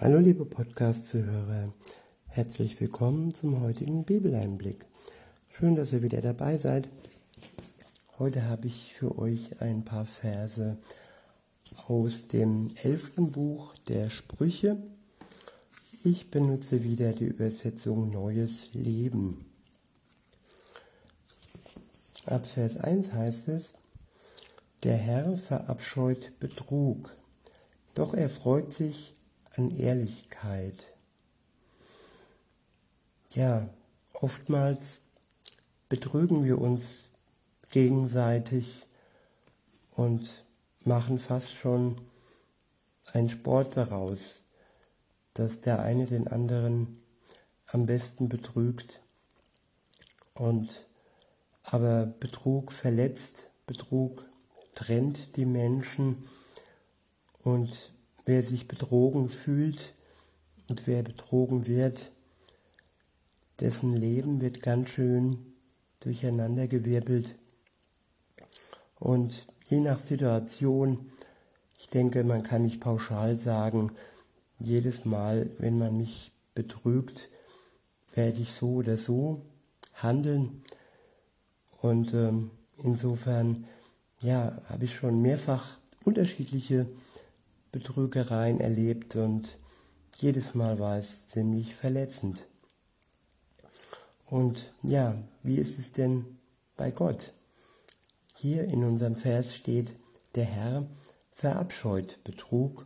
Hallo liebe Podcast-Zuhörer, herzlich willkommen zum heutigen Bibeleinblick. Schön, dass ihr wieder dabei seid. Heute habe ich für euch ein paar Verse aus dem elften Buch der Sprüche. Ich benutze wieder die Übersetzung Neues Leben. Ab Vers 1 heißt es, der Herr verabscheut Betrug, doch er freut sich an Ehrlichkeit. Ja, oftmals betrügen wir uns gegenseitig und machen fast schon einen Sport daraus, dass der eine den anderen am besten betrügt. Und aber Betrug verletzt, Betrug trennt die Menschen und wer sich betrogen fühlt und wer betrogen wird, dessen Leben wird ganz schön durcheinandergewirbelt. Und je nach Situation, ich denke, man kann nicht pauschal sagen, jedes Mal, wenn man mich betrügt, werde ich so oder so handeln. Und ähm, insofern, ja, habe ich schon mehrfach unterschiedliche Betrügereien erlebt und jedes Mal war es ziemlich verletzend. Und ja, wie ist es denn bei Gott? Hier in unserem Vers steht, der Herr verabscheut Betrug,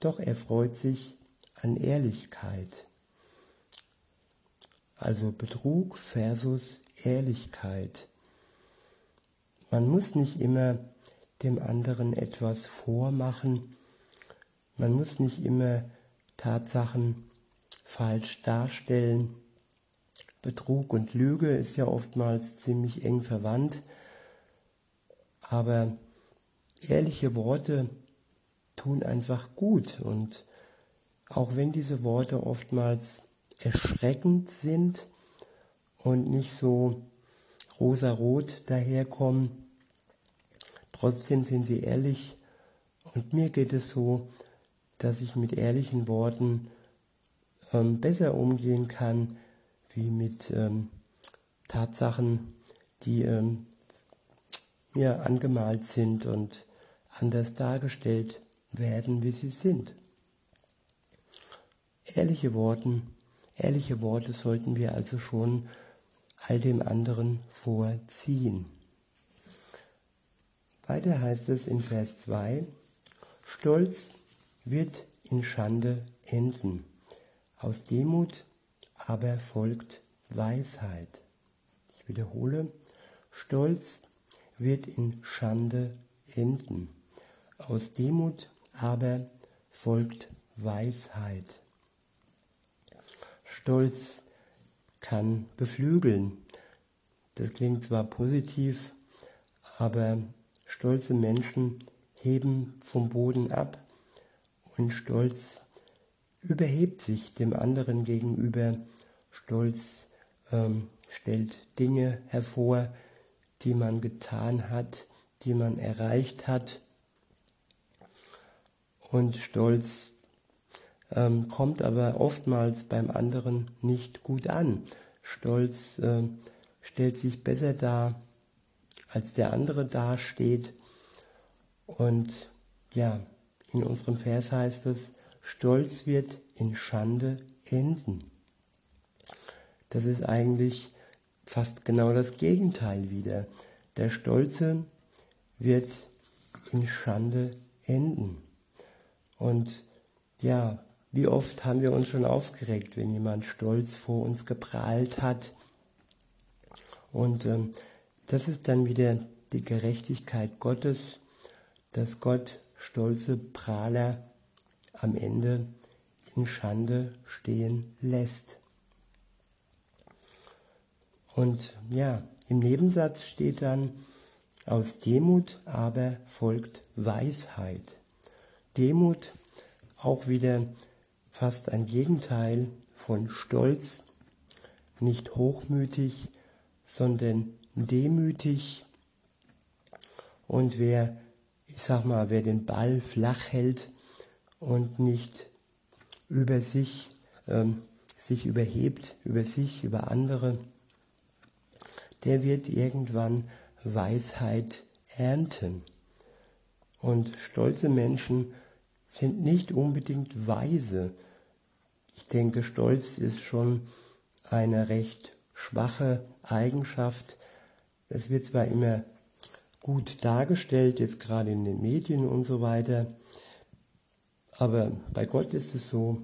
doch er freut sich an Ehrlichkeit. Also Betrug versus Ehrlichkeit. Man muss nicht immer dem anderen etwas vormachen, man muss nicht immer Tatsachen falsch darstellen. Betrug und Lüge ist ja oftmals ziemlich eng verwandt, aber ehrliche Worte tun einfach gut. Und auch wenn diese Worte oftmals erschreckend sind und nicht so rosarot daherkommen, trotzdem sind sie ehrlich. Und mir geht es so, dass ich mit ehrlichen Worten ähm, besser umgehen kann, wie mit ähm, Tatsachen, die ähm, mir angemalt sind und anders dargestellt werden, wie sie sind. Ehrliche Worten, ehrliche Worte sollten wir also schon all dem anderen vorziehen. Weiter heißt es in Vers 2, Stolz wird in Schande enden. Aus Demut aber folgt Weisheit. Ich wiederhole, Stolz wird in Schande enden. Aus Demut aber folgt Weisheit. Stolz kann beflügeln. Das klingt zwar positiv, aber stolze Menschen heben vom Boden ab und Stolz überhebt sich dem anderen gegenüber. Stolz ähm, stellt Dinge hervor, die man getan hat, die man erreicht hat. Und Stolz ähm, kommt aber oftmals beim anderen nicht gut an. Stolz äh, stellt sich besser dar, als der andere dasteht. Und ja, in unserem Vers heißt es, Stolz wird in Schande enden. Das ist eigentlich fast genau das Gegenteil wieder. Der Stolze wird in Schande enden. Und ja, wie oft haben wir uns schon aufgeregt, wenn jemand stolz vor uns geprahlt hat. Und ähm, das ist dann wieder die Gerechtigkeit Gottes, dass Gott stolze Prahler am Ende in Schande stehen lässt. Und ja, im Nebensatz steht dann, aus Demut aber folgt Weisheit. Demut auch wieder fast ein Gegenteil von Stolz, nicht hochmütig, sondern demütig. Und wer ich sag mal, wer den Ball flach hält und nicht über sich, ähm, sich überhebt, über sich, über andere, der wird irgendwann Weisheit ernten. Und stolze Menschen sind nicht unbedingt weise. Ich denke, Stolz ist schon eine recht schwache Eigenschaft. Es wird zwar immer gut dargestellt, jetzt gerade in den Medien und so weiter, aber bei Gott ist es so,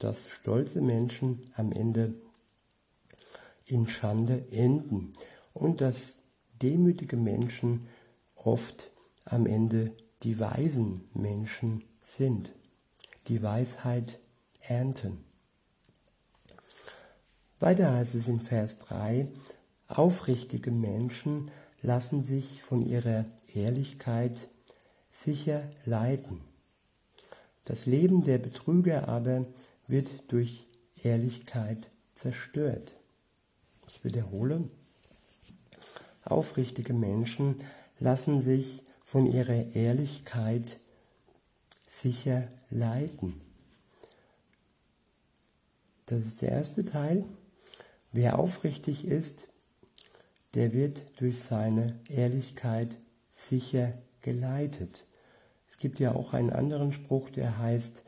dass stolze Menschen am Ende in Schande enden und dass demütige Menschen oft am Ende die weisen Menschen sind, die Weisheit ernten. Weiter heißt es in Vers 3, aufrichtige Menschen lassen sich von ihrer Ehrlichkeit sicher leiten. Das Leben der Betrüger aber wird durch Ehrlichkeit zerstört. Ich wiederhole, aufrichtige Menschen lassen sich von ihrer Ehrlichkeit sicher leiten. Das ist der erste Teil. Wer aufrichtig ist, der wird durch seine Ehrlichkeit sicher geleitet. Es gibt ja auch einen anderen Spruch, der heißt,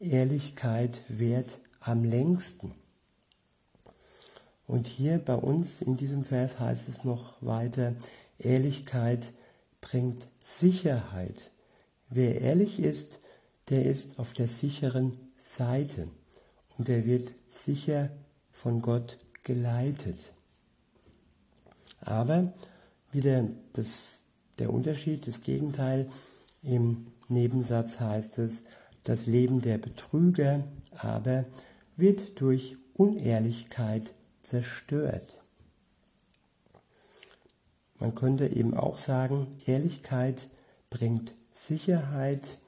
Ehrlichkeit währt am längsten. Und hier bei uns in diesem Vers heißt es noch weiter, Ehrlichkeit bringt Sicherheit. Wer ehrlich ist, der ist auf der sicheren Seite und der wird sicher von Gott geleitet. Aber wieder das, der Unterschied, das Gegenteil, im Nebensatz heißt es, das Leben der Betrüger aber wird durch Unehrlichkeit zerstört. Man könnte eben auch sagen, Ehrlichkeit bringt Sicherheit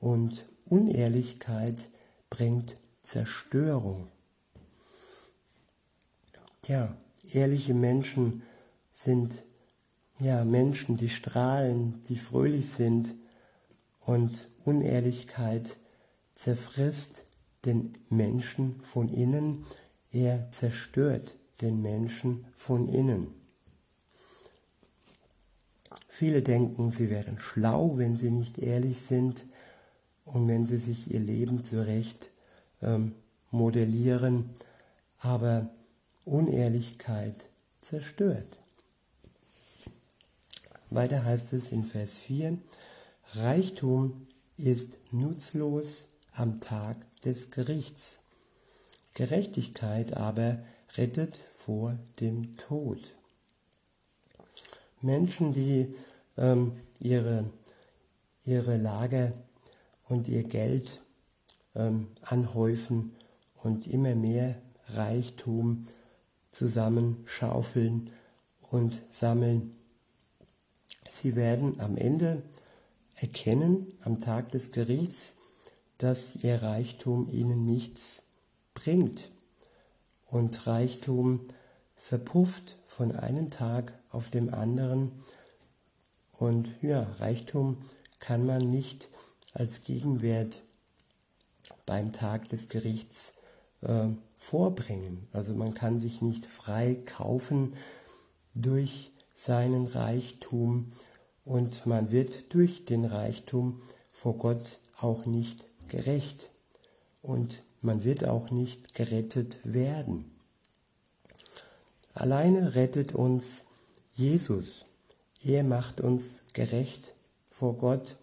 und Unehrlichkeit bringt Zerstörung. Ja, ehrliche Menschen sind ja Menschen, die strahlen, die fröhlich sind und Unehrlichkeit zerfrisst den Menschen von innen, er zerstört den Menschen von innen. Viele denken, sie wären schlau, wenn sie nicht ehrlich sind und wenn sie sich ihr Leben zurecht ähm, modellieren, aber Unehrlichkeit zerstört. Weiter heißt es in Vers 4, Reichtum ist nutzlos am Tag des Gerichts. Gerechtigkeit aber rettet vor dem Tod. Menschen, die ähm, ihre, ihre Lager und ihr Geld ähm, anhäufen und immer mehr Reichtum zusammenschaufeln und sammeln. Sie werden am Ende erkennen, am Tag des Gerichts, dass ihr Reichtum ihnen nichts bringt. Und Reichtum verpufft von einem Tag auf dem anderen. Und ja, Reichtum kann man nicht als Gegenwert beim Tag des Gerichts äh, vorbringen. Also man kann sich nicht frei kaufen durch seinen Reichtum und man wird durch den Reichtum vor Gott auch nicht gerecht und man wird auch nicht gerettet werden. Alleine rettet uns Jesus. Er macht uns gerecht vor Gott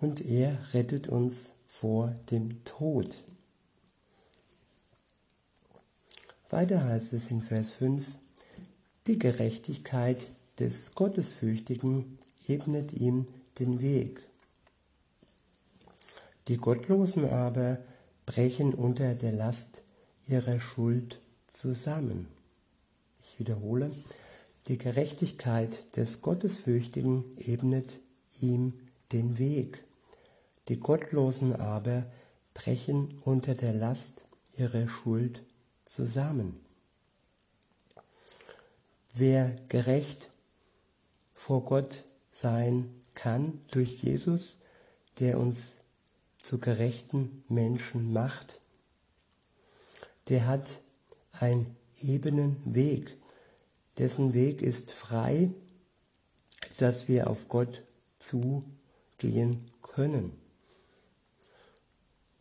und er rettet uns vor dem Tod. Weiter heißt es in Vers 5, die Gerechtigkeit des Gottesfürchtigen ebnet ihm den Weg. Die Gottlosen aber brechen unter der Last ihrer Schuld zusammen. Ich wiederhole, die Gerechtigkeit des Gottesfürchtigen ebnet ihm den Weg. Die Gottlosen aber brechen unter der Last ihrer Schuld zusammen. Wer gerecht vor Gott sein kann durch Jesus, der uns zu gerechten Menschen macht, der hat einen ebenen Weg. Dessen Weg ist frei, dass wir auf Gott zugehen können.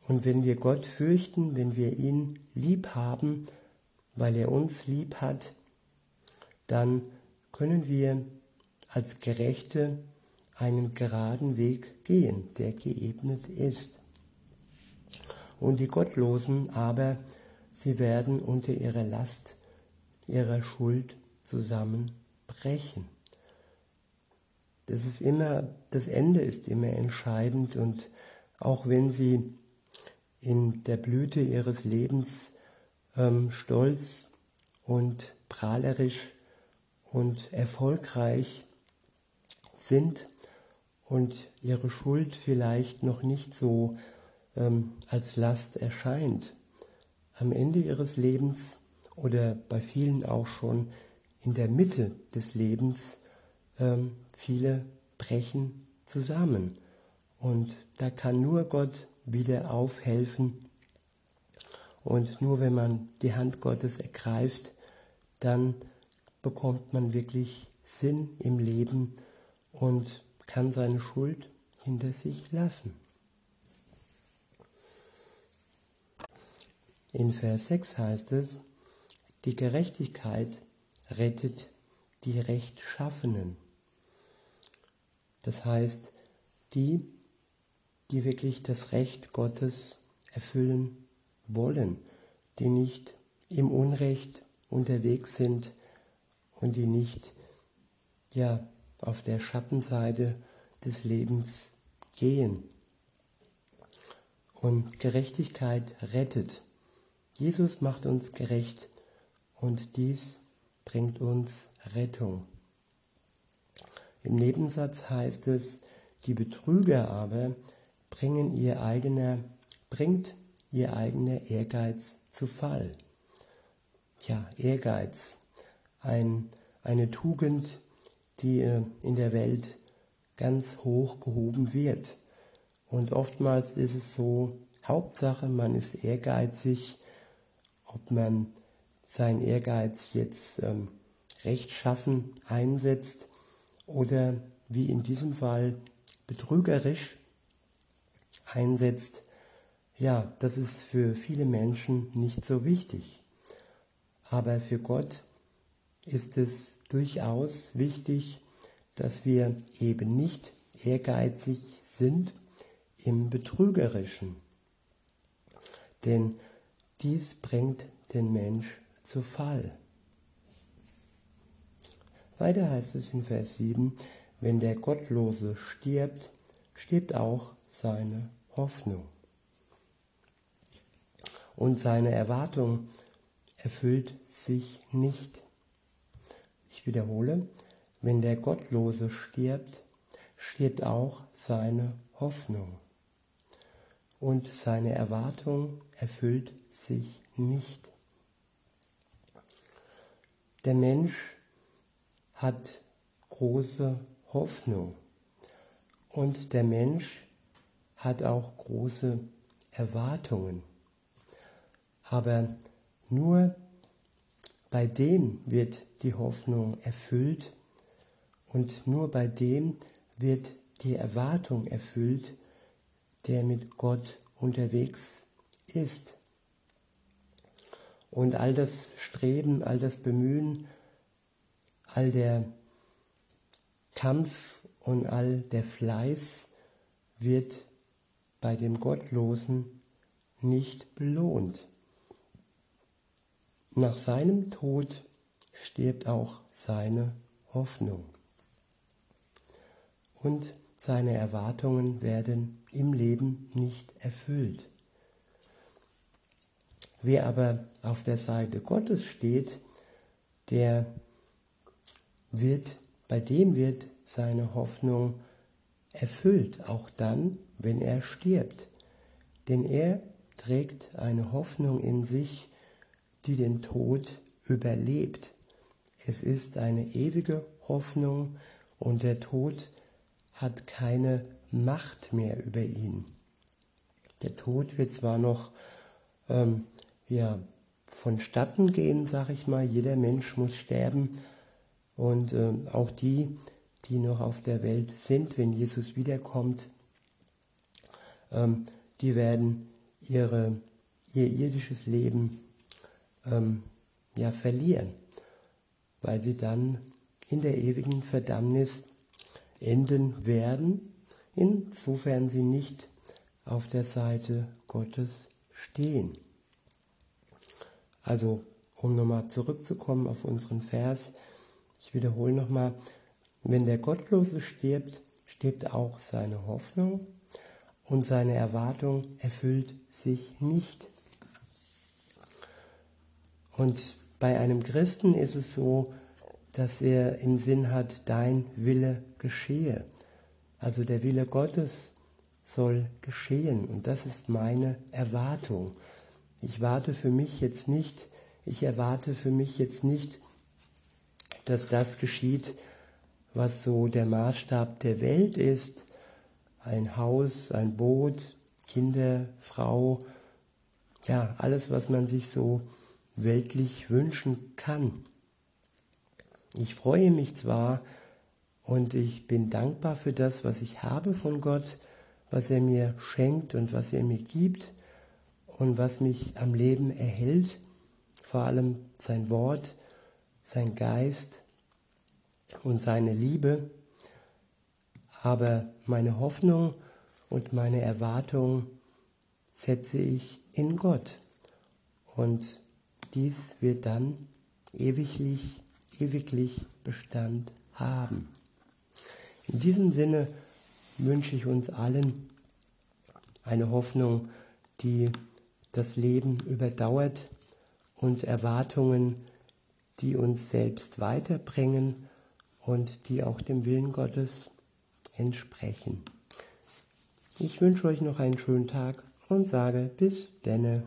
Und wenn wir Gott fürchten, wenn wir ihn lieb haben, weil er uns lieb hat, dann können wir als Gerechte einen geraden Weg gehen, der geebnet ist. Und die Gottlosen aber, sie werden unter ihrer Last, ihrer Schuld zusammenbrechen. Das ist immer, das Ende ist immer entscheidend und auch wenn sie in der Blüte ihres Lebens ähm, stolz und prahlerisch und erfolgreich sind und ihre Schuld vielleicht noch nicht so ähm, als Last erscheint. Am Ende ihres Lebens oder bei vielen auch schon in der Mitte des Lebens, ähm, viele brechen zusammen. Und da kann nur Gott wieder aufhelfen. Und nur wenn man die Hand Gottes ergreift, dann bekommt man wirklich Sinn im Leben und kann seine Schuld hinter sich lassen. In Vers 6 heißt es, die Gerechtigkeit rettet die Rechtschaffenen. Das heißt, die, die wirklich das Recht Gottes erfüllen wollen, die nicht im Unrecht unterwegs sind und die nicht ja auf der Schattenseite des Lebens gehen. Und Gerechtigkeit rettet. Jesus macht uns gerecht und dies bringt uns Rettung. Im Nebensatz heißt es, die Betrüger aber bringen ihr eigener, bringt ihr eigener Ehrgeiz zu Fall. Ja, Ehrgeiz, ein, eine Tugend, die äh, in der Welt ganz hoch gehoben wird. Und oftmals ist es so, Hauptsache, man ist ehrgeizig, ob man seinen Ehrgeiz jetzt ähm, rechtschaffen einsetzt oder wie in diesem Fall betrügerisch einsetzt, ja, das ist für viele Menschen nicht so wichtig. Aber für Gott ist es durchaus wichtig, dass wir eben nicht ehrgeizig sind im Betrügerischen. Denn dies bringt den Mensch zu Fall. Weiter heißt es in Vers 7, wenn der Gottlose stirbt, stirbt auch seine Hoffnung. Und seine Erwartung erfüllt sich nicht. Wiederhole, wenn der Gottlose stirbt, stirbt auch seine Hoffnung. Und seine Erwartung erfüllt sich nicht. Der Mensch hat große Hoffnung und der Mensch hat auch große Erwartungen. Aber nur bei dem wird die Hoffnung erfüllt und nur bei dem wird die Erwartung erfüllt, der mit Gott unterwegs ist. Und all das Streben, all das Bemühen, all der Kampf und all der Fleiß wird bei dem Gottlosen nicht belohnt. Nach seinem Tod stirbt auch seine Hoffnung. Und seine Erwartungen werden im Leben nicht erfüllt. Wer aber auf der Seite Gottes steht, der wird, bei dem wird seine Hoffnung erfüllt, auch dann, wenn er stirbt. Denn er trägt eine Hoffnung in sich, die den Tod überlebt. Es ist eine ewige Hoffnung und der Tod hat keine Macht mehr über ihn. Der Tod wird zwar noch ähm, ja, vonstatten gehen, sag ich mal. Jeder Mensch muss sterben und äh, auch die, die noch auf der Welt sind, wenn Jesus wiederkommt, ähm, die werden ihre, ihr irdisches Leben ähm, ja verlieren, weil sie dann in der ewigen Verdammnis enden werden, insofern sie nicht auf der Seite Gottes stehen. Also, um nochmal zurückzukommen auf unseren Vers, ich wiederhole nochmal, wenn der Gottlose stirbt, stirbt auch seine Hoffnung und seine Erwartung erfüllt sich nicht. Und bei einem Christen ist es so, dass er im Sinn hat, dein Wille geschehe. Also der Wille Gottes soll geschehen und das ist meine Erwartung. Ich warte für mich jetzt nicht, ich erwarte für mich jetzt nicht, dass das geschieht, was so der Maßstab der Welt ist. Ein Haus, ein Boot, Kinder, Frau, ja, alles, was man sich so weltlich wünschen kann. Ich freue mich zwar und ich bin dankbar für das, was ich habe von Gott, was er mir schenkt und was er mir gibt und was mich am Leben erhält, vor allem sein Wort, sein Geist und seine Liebe. Aber meine Hoffnung und meine Erwartung setze ich in Gott. Und dies wird dann ewiglich, ewiglich Bestand haben. In diesem Sinne wünsche ich uns allen eine Hoffnung, die das Leben überdauert und Erwartungen, die uns selbst weiterbringen und die auch dem Willen Gottes entsprechen. Ich wünsche euch noch einen schönen Tag und sage bis denne.